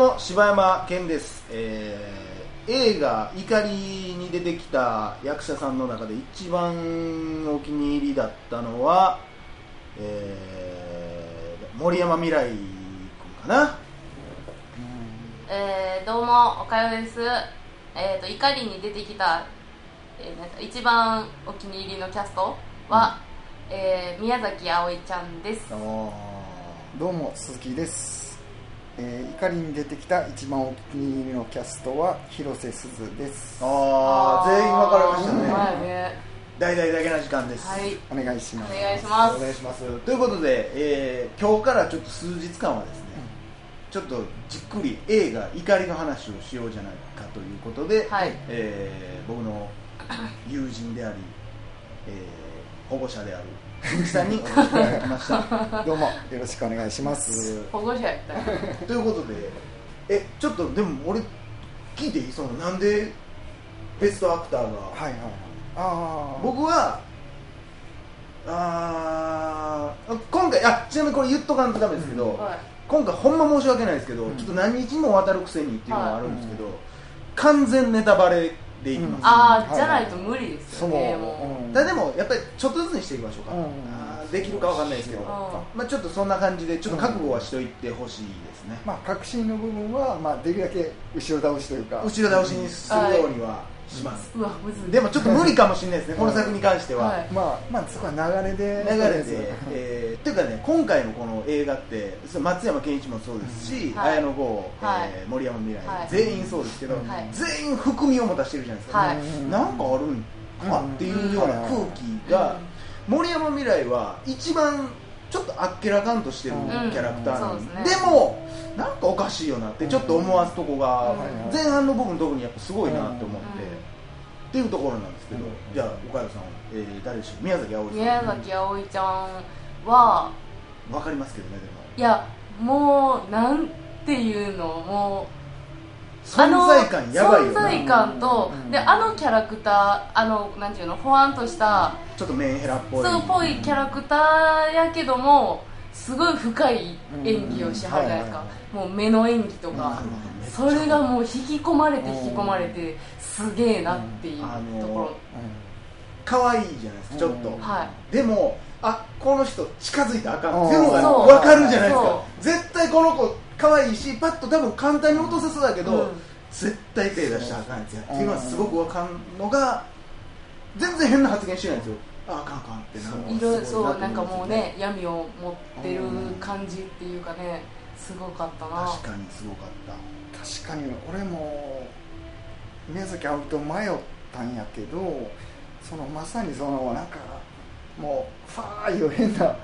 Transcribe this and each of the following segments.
も柴山健です、えー映画「怒り」に出てきた役者さんの中で一番お気に入りだったのは、えー森山未来君かな。えー、どうもおかよです。えっ、と怒りに出てきた、えー一番お気に入りのキャストは、えー宮崎あおいちゃんです。あどうも鈴木です、えー怒りに出てきた一番お気に入りのキャストは広瀬すずです。あー全員分かれましたね。はいね。大々だけな時間です、はい。お願いします。お願いします。お願いします。ということで、えー今日からちょっと数日間はですね、ちょっとじっくり映画「怒り」の話をしようじゃないかということで、はい。えー僕の友人であり、えー保護者である鈴木さんにお越しい。ただきましたどうもよろしくお願いします。保護者やった。よ ということでえちょっとでも俺聞いていい？そのなんでベストアクターが、はいはいはい。ああ僕はあー今回あちなみにこれ言っとかんとダメですけど、はい。今回ほんま申し訳ないですけど、うん。ちょっと何日も渡るくせにっていうのがあるんですけど、完全ネタバレでいきます、ああ、はいじゃないと無理ですよねもう。ん。ただでもやっぱりちょっとずつにしていきましょうか、うんできるかわかんないですけど、ん。まあ、ちょっとそんな感じでちょっと覚悟はしといてほしいですね、まあ確信の部分は、まあ、できるだけ後ろ倒しというか。後ろ倒しにするようにはします、でもちょっと無理かもしれないですね、この作に関しては、はい。まあまあそこは流れで。流れで、えー、っていうかね今回のこの映画って松山ケンイチもそうですし、はい。綾野剛、はい。えー森山未来、はい。全員そうですけど、はい。全員含みを持たしてるじゃないですか、はい。なんかあるんかっていうような空気が、森山未来は一番ちょっとあっけらかんとしてるうん。キャラクターなんで,、そうですね。もなんかおかしいよなってちょっと思わすとこが、うん。前半の部分特にやっぱすごいなって思って、うん。っていうところなんですけど、うんじゃあ岡谷さん、えー誰でしょう宮崎あおいさん。宮崎あおいちゃんはわかりますけどねでも。いやもうなんていうのもう存在感やばいよな。存在感と、うん。であのキャラクターあのなんていうのほわんとしたちょっとメンヘラっぽい。そうっぽいキャラクターやけどもすごい深い演技をしはるじゃないですか、もう目の演技とか、それがもう引き込まれて引き込まれてすげえなっていうあのーところ、可愛いじゃないですかちょっと、でもあこの人近づいたらあかんうんっていうのが分かるじゃないですか。そ絶対この子可愛いしパッと多分簡単に落とせそうだけど、うん。絶対手出したらあかんやつやっていうのはすごく分かんのが全然変な発言してないんですよ。ああかんあかんってなるそう。なんかもうね闇を持ってる感じっていうかねすごかったな。確かにすごかった。確かに俺も宮崎あおいと迷ったんやけどそのまさにそのなんかもうファーいう変な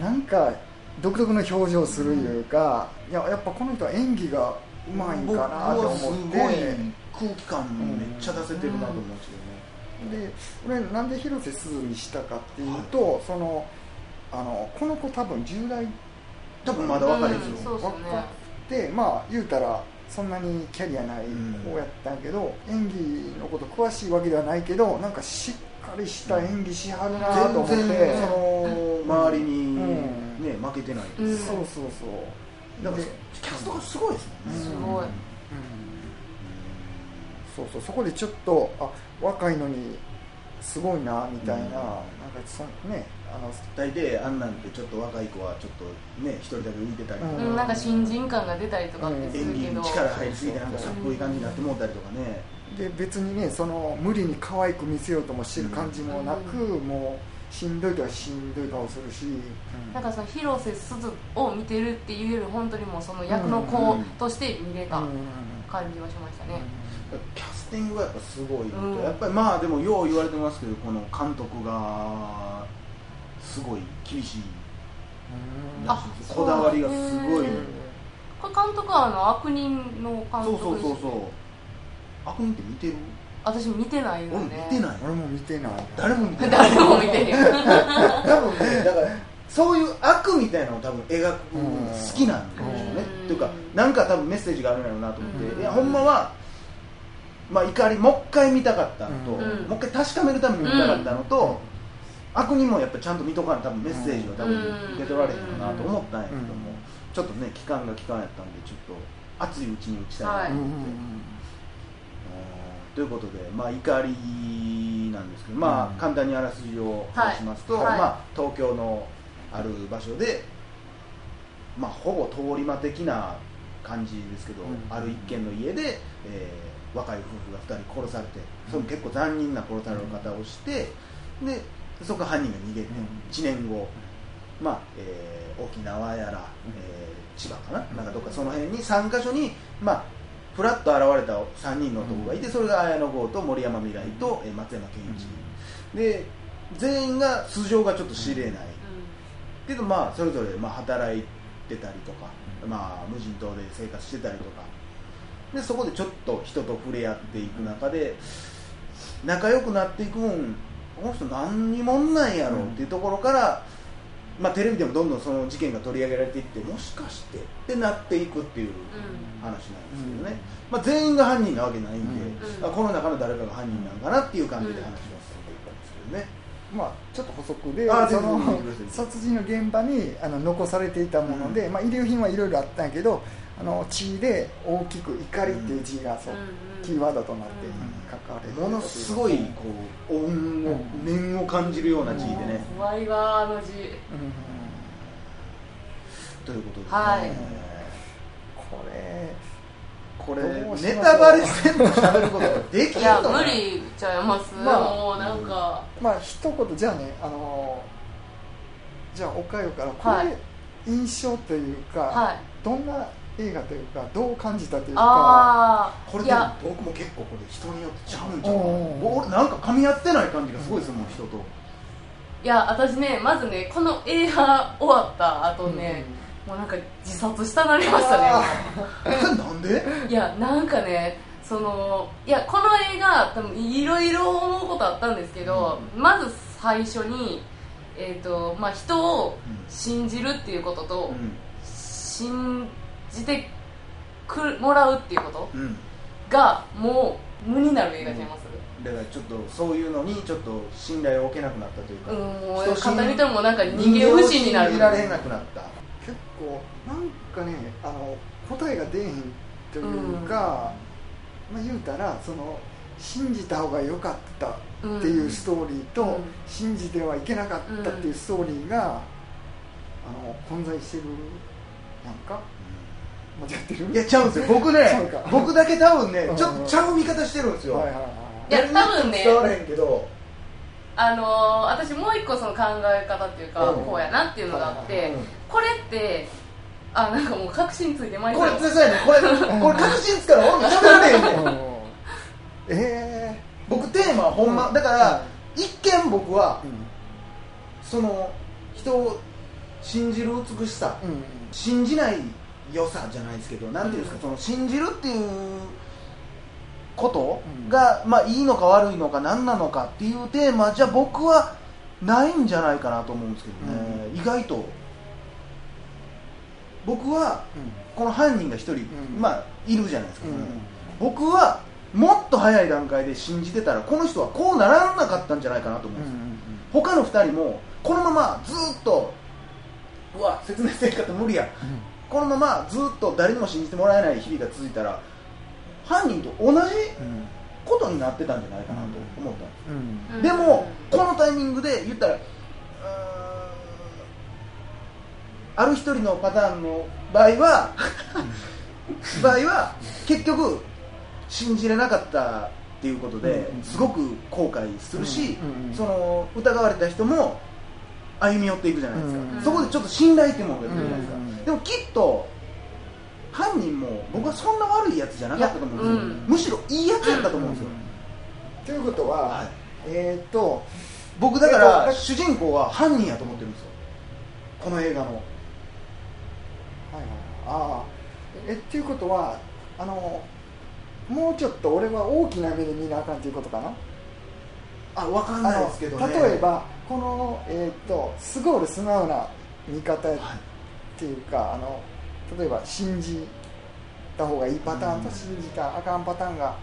なんか独特の表情するいうか、いややっぱこの人は演技がうまいんかなと思って。僕はすごい空気感めっちゃ出せてるなと思うんですけどね、で俺なんで広瀬すずにしたかっていうと、そのあのこの子多分10代多分まだ若いですよ、うんそうっすね。若くてまあ言うたらそんなにキャリアない子やったんやけど、演技のこと詳しいわけではないけどなんかしっかりした演技しはるなと思って、全然その周りに、うんね負けてない、うん。そうそうそう。だからでキャストがすごいですもんね、すごい。うん。そうそうそこでちょっとあ若いのにすごいなみたいな、うん。なんかそねあの大抵あんなんてちょっと若い子はちょっとね一人だけ浮いてたりとか、うん。うん、なんか新人感が出たりとかってする演技けど、に力入りすぎてなんかさっぽい感じになってもうたりとかね、で別にねその無理に可愛く見せようともしてる感じもなく、もうしんどいとはしんどい顔するし、なんかその広瀬すずを見てるっていうより本当にもうその役の子として見れたうん。感じはしましたね、キャスティングがやっぱすごいうん。やっぱりまあでもよう言われてますけどこの監督がすごい厳しい。うん。あこだわりがすごい。これ監督はあの悪人の監そうそうそうそう。悪人って見てる？私見てない俺よね見てない。俺も見てない。誰も見てない。誰も見てるよ 多分ねだからそういう悪みたいなのを多分描く好きなんでしょうね。うん。っていうかなんか多分メッセージがあるんやろうなと思って、うん。いやほんまはまあ怒りもう一回見たかったのと、うん。もう一回確かめるために見たかったのと、悪人もやっぱちゃんと見とかな多分メッセージは多分受け取られへんかなと思ったんやけども、ちょっとね期間が期間やったんでちょっと熱いうちに打ちたいなはいと思って、うんということで、まあ、怒りなんですけど、まあうん。簡単にあらすじを話しますと、はい。はい。まあ、東京のある場所で、まあ、ほぼ通り魔的な感じですけど、うん。ある一軒の家で、えー若い夫婦が2人殺されてそれも結構残忍な殺され方をしてでそこから犯人が逃げてうん。1年後、まあえー沖縄やら、えー千葉かな？なんかどっかその辺に3か所に、まあ、ふらっと現れた3人の男がいてそれが綾野剛と森山未来と、えー松山ケンイチ。で全員が素性がちょっと知れない、けどまあそれぞれまあ働いてたりとか、まあ、無人島で生活してたりとか。でそこでちょっと人と触れ合っていく中で仲良くなっていくんこの人何にもんないやろっていうところから、まあ、テレビでもどんどんその事件が取り上げられていってもしかしてってなっていくっていう話なんですけどね、まあ、全員が犯人なわけないんで、うん。あこの中の誰かが犯人なのかなっていう感じで話が進んでいくんですけどね、まあ、ちょっと補足であその殺人の現場にあの残されていたもので、まあ、遺留品はいろいろあったんやけどあの血で大きく「怒り」っていう字がそう、キーワードとなって書かれてものすごいこう音をうん。念を感じるような字でね、怖いわあの字。うん。ということで、ね。はい。これこれネタバレせんと喋ることができいやるの無理ちゃいます、まあ。もうなんか、まあ一言じゃあねあのじゃあおかよからこれ、はい印象というか、はい。どんな映画というかどう感じたというかこれで僕も結構これ人によってちゃうんちゃうかなうんか噛み合ってない感じがすごいですもん人と。いや私ねまずねこの映画終わった後ね、もうなんか自殺したなりましたね なんで？いやなんかねそのいやこの映画多分いろいろ思うことあったんですけど、まず最初に、えーとまあ、人を信じるっていうことと、信じてくもらうっていうこと？うん、うん、がもう無になる映画ちゃいます、だからちょっとそういうのにちょっと信頼を置けなくなったというか、うん、もう人信簡単に言ってもなんか逃げ不信になる。られなくなった。結構なんかねあの答えが出えへんというか、まあ、言うたらその信じた方が良かったっていうストーリーと、うん。信じてはいけなかったっていうストーリーが、あの混在してるなんかいやちゃうんですよ。僕ね僕だけ多分ねうん。ちょっとちゃう見方してるんですよ、はいや多分ね伝わらへんけど。あのー私もう一個その考え方っていうか、うん。こうやなっていうのがあって、はいはいはい。これってあなんかもう確信ついてまいりこれそうそうやね。これこれ確信つから俺も喋られへんねん。うん。え僕テーマはほんまだから一見僕はえその人を信じる美しさ信じない良さじゃないですけどなんていうんですか、その信じるっていうことが、まあいいのか悪いのか何なのかっていうテーマじゃ僕はないんじゃないかなと思うんですけどね、意外と。僕はこの犯人が一人、ん。まあいるじゃないですか、うん。うん僕はもっと早い段階で信じてたらこの人はこうならなかったんじゃないかなと思うんです。よ、他の2人もこのままずっとうわ説明せんかったら無理やこのままずっと誰にも信じてもらえない日々が続いたら犯人と同じことになってたんじゃないかなと思ったんです、でもこのタイミングで言ったらある一人のパターンの場合は場合は結局信じれなかったっていうことでうんすごく後悔するしその疑われた人も歩み寄っていくじゃないですか、うんそこでちょっと信頼っていうものが出るじゃないですか、うんでもきっと犯人も僕はそんな悪いやつじゃなかったと思うんですよ、うん。むしろいいやつやったと思うんですよ、ということは、はい。えーっと僕だからと主人公は犯人やと思ってるんですよ。この映画の。はいはいああえっていうことはあのもうちょっと俺は大きな目で見なあかんということかな？あ分かんあないのですけどね。例えばこの、えーっとすごい素直な見方っはいていうかあの例えば信じた方がいいパターンとうん。信じたらあかんパターンが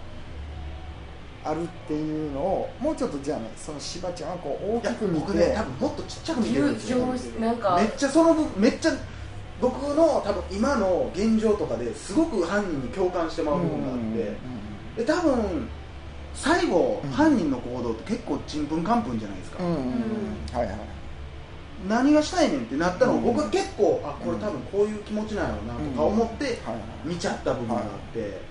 あるっていうのをもうちょっとじゃあねそのしばちゃんはこう大きく見て、僕ね多分もっとちっちゃく見てるんですよ。なんかめっちゃその部めっちゃ僕の多分今の現状とかですごく犯人に共感してもらう部分があって、で多分最後、うん犯人の行動って結構ちんぷんかんぷんじゃないですか、うんうんうん。はいはい何がしたいねんってなったのを、うん。僕は結構あこれ多分こういう気持ちなのなとか思ってはい見ちゃった部分があって、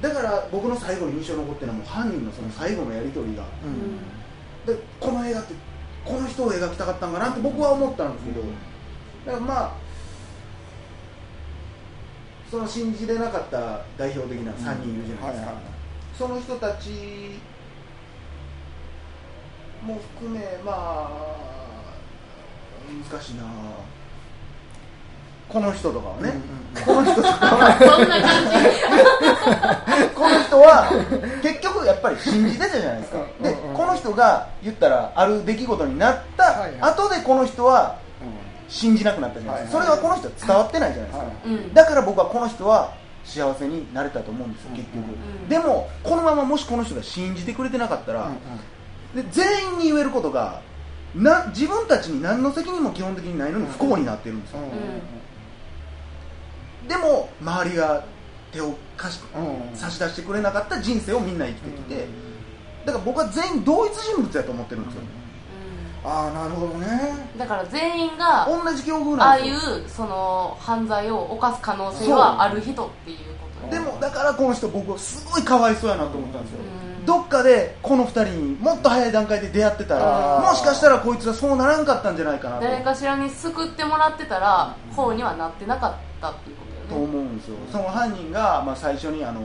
だから僕の最後に印象に残ってるのはもう犯人のその最後のやり取りが。うん。でこの映画ってこの人を描きたかったんかなって僕は思ったんですけど。だからまあその信じれなかった代表的な3人いるじゃないですか、その人たちも含めまあ難しいな。この人とかはね、この人とかは。そんな感じこの人は結局やっぱり信じてたじゃないですか。でうんうん。この人が言ったらある出来事になった後でこの人は信じなくなったじゃないですか、はいはい。それはこの人は伝わってないじゃないですか、だから僕はこの人は幸せになれたと思うんですよ結局、んでもこのままもしこの人が信じてくれてなかったら、で全員に言えることがな自分たちに何の責任も基本的にないのに不幸になってるんですよ、でも周りが手を貸し差し出してくれなかった人生をみんな生きてきて、だから僕は全員同一人物やと思ってるんですよ、ああなるほどね。うんだから全員が同じ境遇ああいなんですよ。うその犯罪を犯す可能性はある人っていうこと。でもだからこの人僕はすごいかわいそうやなと思ったんですよ、うんどっかでこの2人にもっと早い段階で出会ってたらもしかしたらこいつらそうならんかったんじゃないかなと。誰かしらに救ってもらってたら方にはなってなかったっていうこととよね。思うんですよ、その犯人が、まあ、最初にあの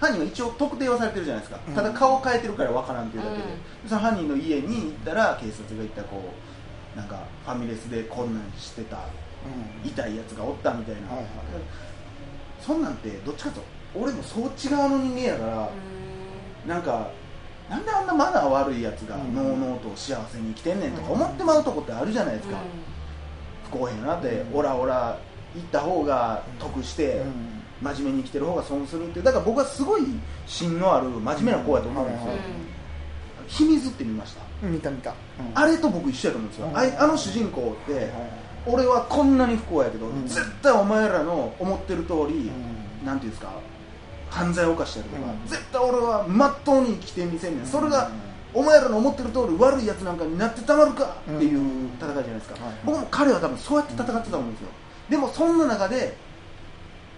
犯人は一応特定はされてるじゃないですか、うん。ただ顔を変えてるから分からんっていうだけで、うん。その犯人の家に行ったら警察が行ったこうなんかファミレスでこんなんしてた痛いやつがおったみたいな、はいはい。そんなんてどっちかと俺もそっち側の人間やから、なんかなんであんなマナー悪いやつがうん。のうのうと幸せに生きてんねんとか思ってまうとこってあるじゃないですか、不公平やなって、うん。オラオラ行った方が得して、真面目に生きてる方が損するってだから僕はすごい芯のある真面目な子やと思うんですよ、はい秘密って見ました、うん。見た見た。あれと僕一緒やと思うんですよ、うん。あいあの主人公って、はい俺はこんなに不幸やけど、うん。絶対お前らの思ってる通り、うなんていうんですか犯罪を犯したりとか、うん。絶対俺はまっとうに生きてみせんねん。それが、お前らの思ってる通り悪いやつなんかになってたまるかっていう戦いじゃないですか、はい僕も彼は多分そうやって戦ってたと思うんですよ。でもそんな中で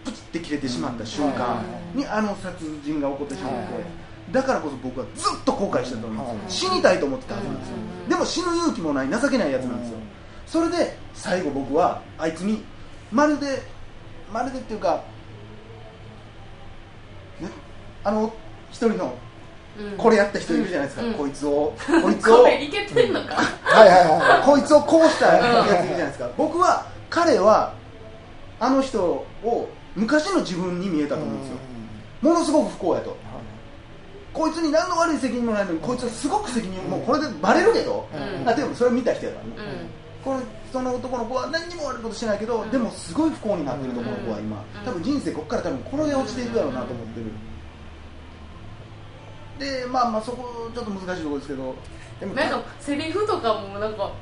プチって切れてしまった瞬間にあの殺人が起こってしまって、はい。だからこそ僕はずっと後悔してたと思うんですよ、はい。死にたいと思ってたはずなんですよ、うん。でも死ぬ勇気もない情けないやつなんですよ、それで最後僕はあいつにまるでまるでっていうか、ね、あの一人のうん。これやった人いるじゃないですか、うん。こいつを。こいつを。これいけてんのか。はいはいはいこいつをこうしたやついるじゃないですか。僕は彼はあの人を昔の自分に見えたと思うんですよ。ものすごく不幸やと。こいつに何の悪い責任もないのにこいつはすごく責任もうこれでバレるけど、うん。あでもそれ見た人やからね、うこのその男の子は何にも悪いことしてないけど、うん。でもすごい不幸になってるとこの子は今、うん。多分人生ここから多分この辺落ちていくだろうなと思ってる、でまあまあそこちょっと難しいところですけど。でもんなんかセリフとかもなんか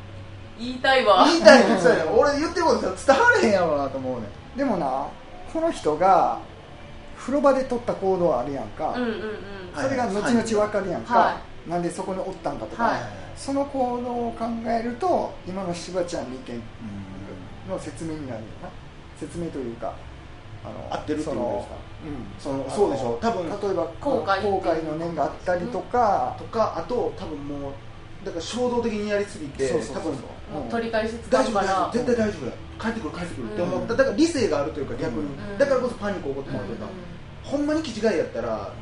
言いたいわ。言いたいのにそうやね。ん俺言ってること伝われへんやろうなと思うねでもなこの人が風呂場で取った行動あるやんか、うんうんうん。それが後々分かるやんか、はなんでそこにおったんかとか、はい。その行動を考えると今のしばちゃんの意見の説明になるよな。説明というか合ってるっていうことですか？そのうん。そのそうでしょ多分例えば後悔後悔の念があったりとか、とかあと多分もうだから衝動的にやりすぎてそうそうそう多分もう取り返し使大丈夫絶対大丈夫や帰ってくる帰ってくる。って思った、うんだから理性があるというか逆に、うん。だからこそパニック起こってもらうというか、うほんまに気違いやったら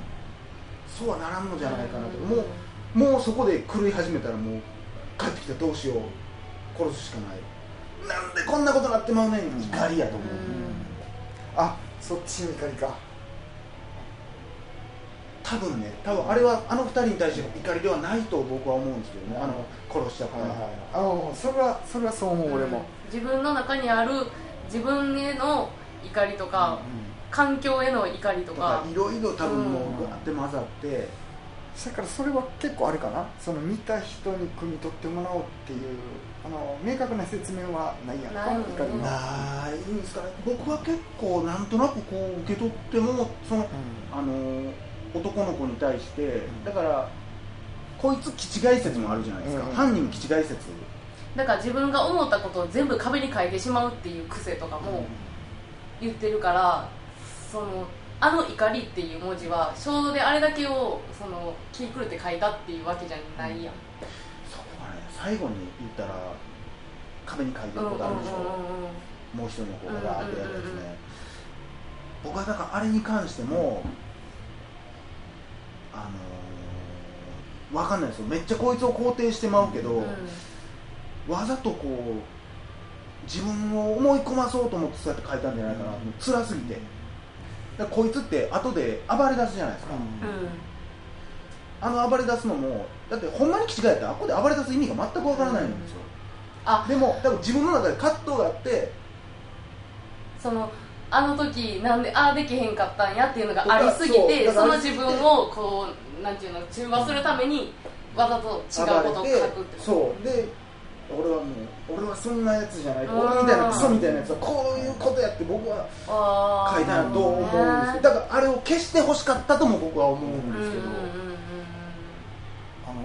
そうはならんのじゃないかなと、ん。もうもうそこで狂い始めたらもう帰ってきたらどうしよう。殺すしかない。なんでこんなことなってまうねん。怒りやと思う、あそっちの怒りか。多分ね多分あれはあの二人に対しての怒りではないと僕は思うんですけどね。あの殺しちゃったはいのはいはい。あそれはそれはそう思う、俺も、自分の中にある自分への怒りとか、環境への怒りととかかいろいろ多分もうん。うガーって混ざって。だからそれは結構あれかな。その見た人に汲み取ってもらおうっていうあの明確な説明はないやんか。ない。ね怒りのないんですかね。僕は結構なんとなくこう受け取ってもそのあの男の子に対してだからこいつ気違い説もあるじゃないですか、うん。犯人気違い説。だから自分が思ったことを全部壁に書いてしまうっていう癖とかも言ってるからそのあの怒りっていう文字は衝動であれだけをその気狂って書いたっていうわけじゃないやん最後に言ったら壁に書いてることあるでしょ、もう一人の子がガーってやるやつね、うんうんうんうん。僕はだからあれに関してもあのー、わかんないですよ。めっちゃこいつを肯定してまうけど、うんわざとこう自分を思い込まそうと思ってそうやって書いたんじゃないかな、もう。辛すぎて。こいつって後で暴れ出すじゃないですか、あの暴れ出すのもだってほんまに気違いやったらあっこで暴れ出す意味が全くわからないんですよ、あ。でも多分自分の中で葛藤があってそのあの時なんでああできへんかったんやっていうのがありすぎてその自分をこうなんていうの中和するためにわざと違うことを書くってそう。で俺はもう俺はそんなやつじゃないうん。俺みたいなクソみたいなやつはこういうことやって僕は書いたんやと思うんですけどだからあれを消してほしかったとも僕は思うんですけど、うんうんあの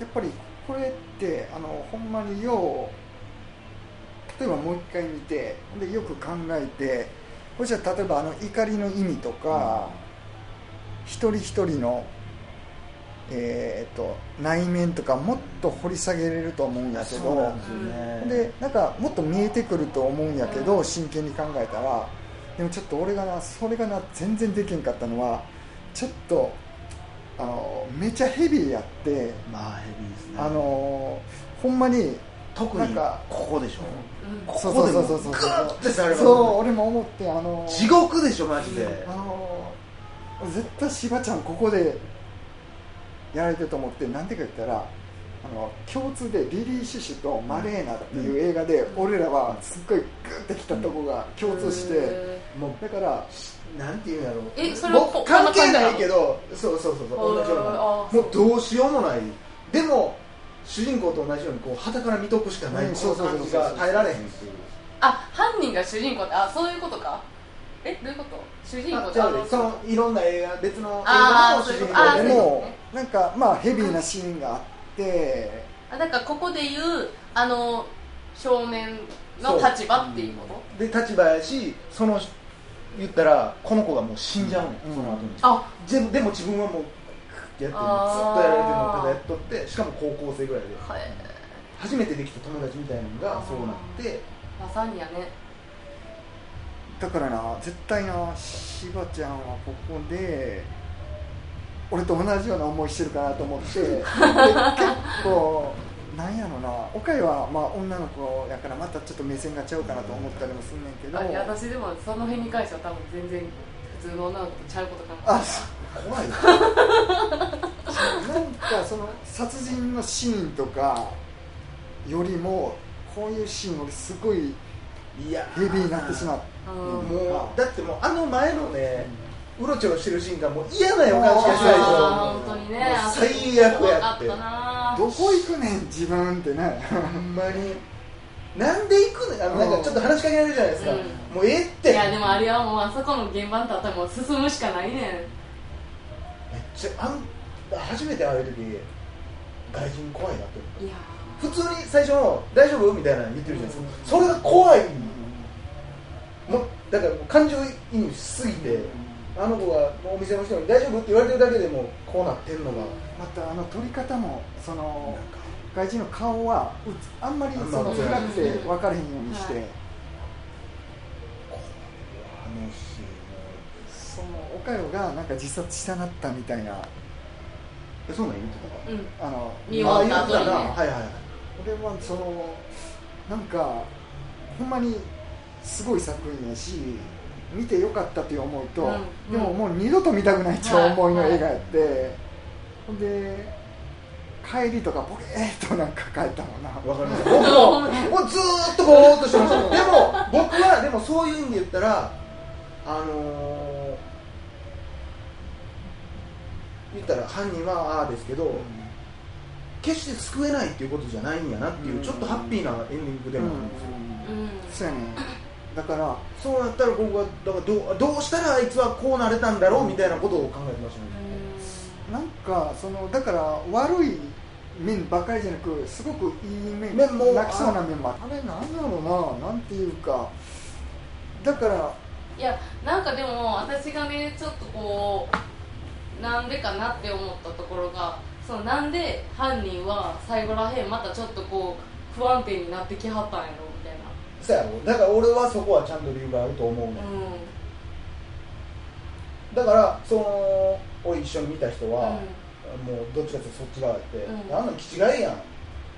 やっぱりこれってあのほんまによう例えばもう一回見てでよく考えてこれじゃあ例えばあの怒りの意味とか、一人一人の、えー、と内面とかもっと掘り下げれると思うんやけどなんでね。でなんかもっと見えてくると思うんやけど真剣に考えたらでもちょっと俺がなそれがな全然できんかったのはちょっとあのめちゃヘビーやってまあヘビーですね。あのほんまに特になんかここでしょ。うん。こそうこでもグそうそうそうーってされますそう俺も思ってあの地獄でしょマジで。あの絶対柴ちゃんここでやられてると思ってなんでか言ったらあの共通でリリー・シュシュとマレーナっていう映画で、俺らはすっごいグッてきたとこが共通して、へもうだからなんていうんやろえそれは僕関係ないけどそうそうそうそうー。同じようなもうどうしようもない。でも主人公と同じようにこう旗から見とくしかない。うんこのそうそうそう。そう感じが耐えられへん。っていうあ犯人が主人公ってあそういうことか。えどういうこと？主人公じゃあそのいろんな映画別の映画の主人公でもでもなんかまあヘビーなシーンがあってあだからここで言うあの少年の立場っていうこと？で立場やしその言ったらこの子がもう死んじゃううん。その後に。あ。でもでも自分はもうやってるずっとやられてるのをただやっとってしかも高校生ぐらいで。はい。初めてできた友達みたいなのがそうなって。まさにやね。だからな絶対な柴ちゃんはここで俺と同じような思いしてるかなと思って で結構なんやろな。岡井はまあ女の子やからまたちょっと目線がちゃうかなと思ったりもすんねんけど。私でもその辺に関しては多分全然普通の女の子とちゃうことかもあ怖いよなんかその殺人のシーンとかよりもこういうシーン俺すごいいやヘビーになってしまう。うん。もうだってもうあの前のねうろちょろしてるシーンがもう嫌な予感しかしないでしょ。あー本当にね。最悪怖やって。かったなどこ行くねん自分ってね。ほんまに。なんで行くねん？あのなんかちょっと話しかけられるじゃないですか、うん。もうええって。いやでもあれはもうあそこの現場に立ったらもう進むしかないねん。めっちゃあん初めて会う時外人怖いなって思っいやた普通に最初の「大丈夫?」みたいなの言ってるじゃないですか。それが怖いもうだからもう感情移入しすぎてあの子がもうお店の人に「大丈夫?」って言われてるだけでもうこうなってんのがまたあの撮り方もその外人の顔はうつあんまりその暗くて分からへんようにして、はい。あのシーンその岡代がなんか自殺したなったみたいな。えそんなん言ってたか。うん。あの見終わった後にね。はいはいはい。俺はそのなんかほんまにすごい作品やし見てよかったという思いと、うん。でももう二度と見たくないっていう思いの映画やって、ほんで帰りとかボケーっとなんか帰ったもんな。わかります。僕も もうずーっとぼーっとしてましたでも僕はでもそういう意味で言ったらあのー言ったら犯人はああですけど、決して救えないっていうことじゃないんやなっていう、うん。ちょっとハッピーなエンディングでもあるんですよ、うん。そうやねだからそうなったら僕はだからどうどうしたらあいつはこうなれたんだろうみたいなことを考えてましたね、なんかそのだから悪い面ばかりじゃなくすごくいい面面も泣きそうな面もああれなんだろうななんていうか。だからいやなんかでも私がねちょっとこうなんでかなって思ったところがそのなんで犯人は最後らへんまたちょっとこう不安定になってきはったんやろみたいな。そうやろ。だから俺はそこはちゃんと理由があると思う。ね、うだからその俺一緒に見た人ん。は、もうどっちかっていうとそっち側やって、うん。あんなん気違いやん。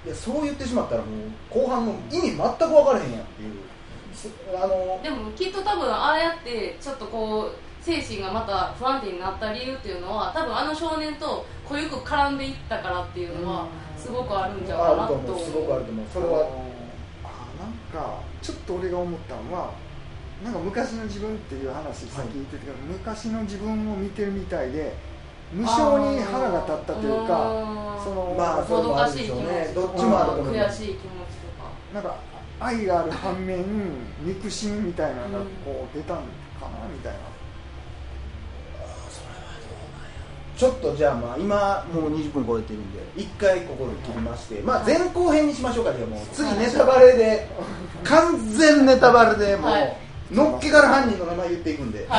いやそう言ってしまったらもう後半の意味全く分からへんやんっていう。すあのでもきっと多分ああやってちょっとこう精神がまた不安定になった理由っていうのは多分あの少年と濃ゆく絡んでいったからっていうのはすごくあるんじゃないかなあるとと思うすごくあると思う。それはあなんかちょっと俺が思ったのはなんか昔の自分っていう話さっき言ってたけど、昔の自分を見てるみたいで無性に腹が立ったというかうんその、まあそれもあるでしょうね。どっちもあると思う。悔しい気持ちとか。なんか愛がある反面憎しみみたいなのがこう出たんかなみたいな、ちょっとじゃあまあ今もう20分超えてるんで一回ここで切りまして、まあ前後編にしましょうかじゃあもう。次ネタバレで。完全ネタバレでもう、はいのっけから犯人の名前言っていくんで、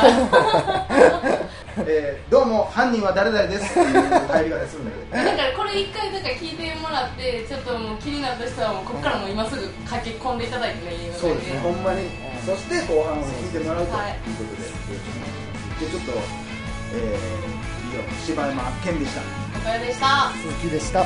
えーどうも犯人は誰々ですっていう入り方するんだけど。だからこれ一回だから聞いてもらってちょっともう気になった人はもうここからもう今すぐ駆け込んでいただいてねいいのそうですねほんまに、そして後半を聞いてもらうというはいことで、でちょっと、えー、以上柴山健でした。おかよでした。鈴木でした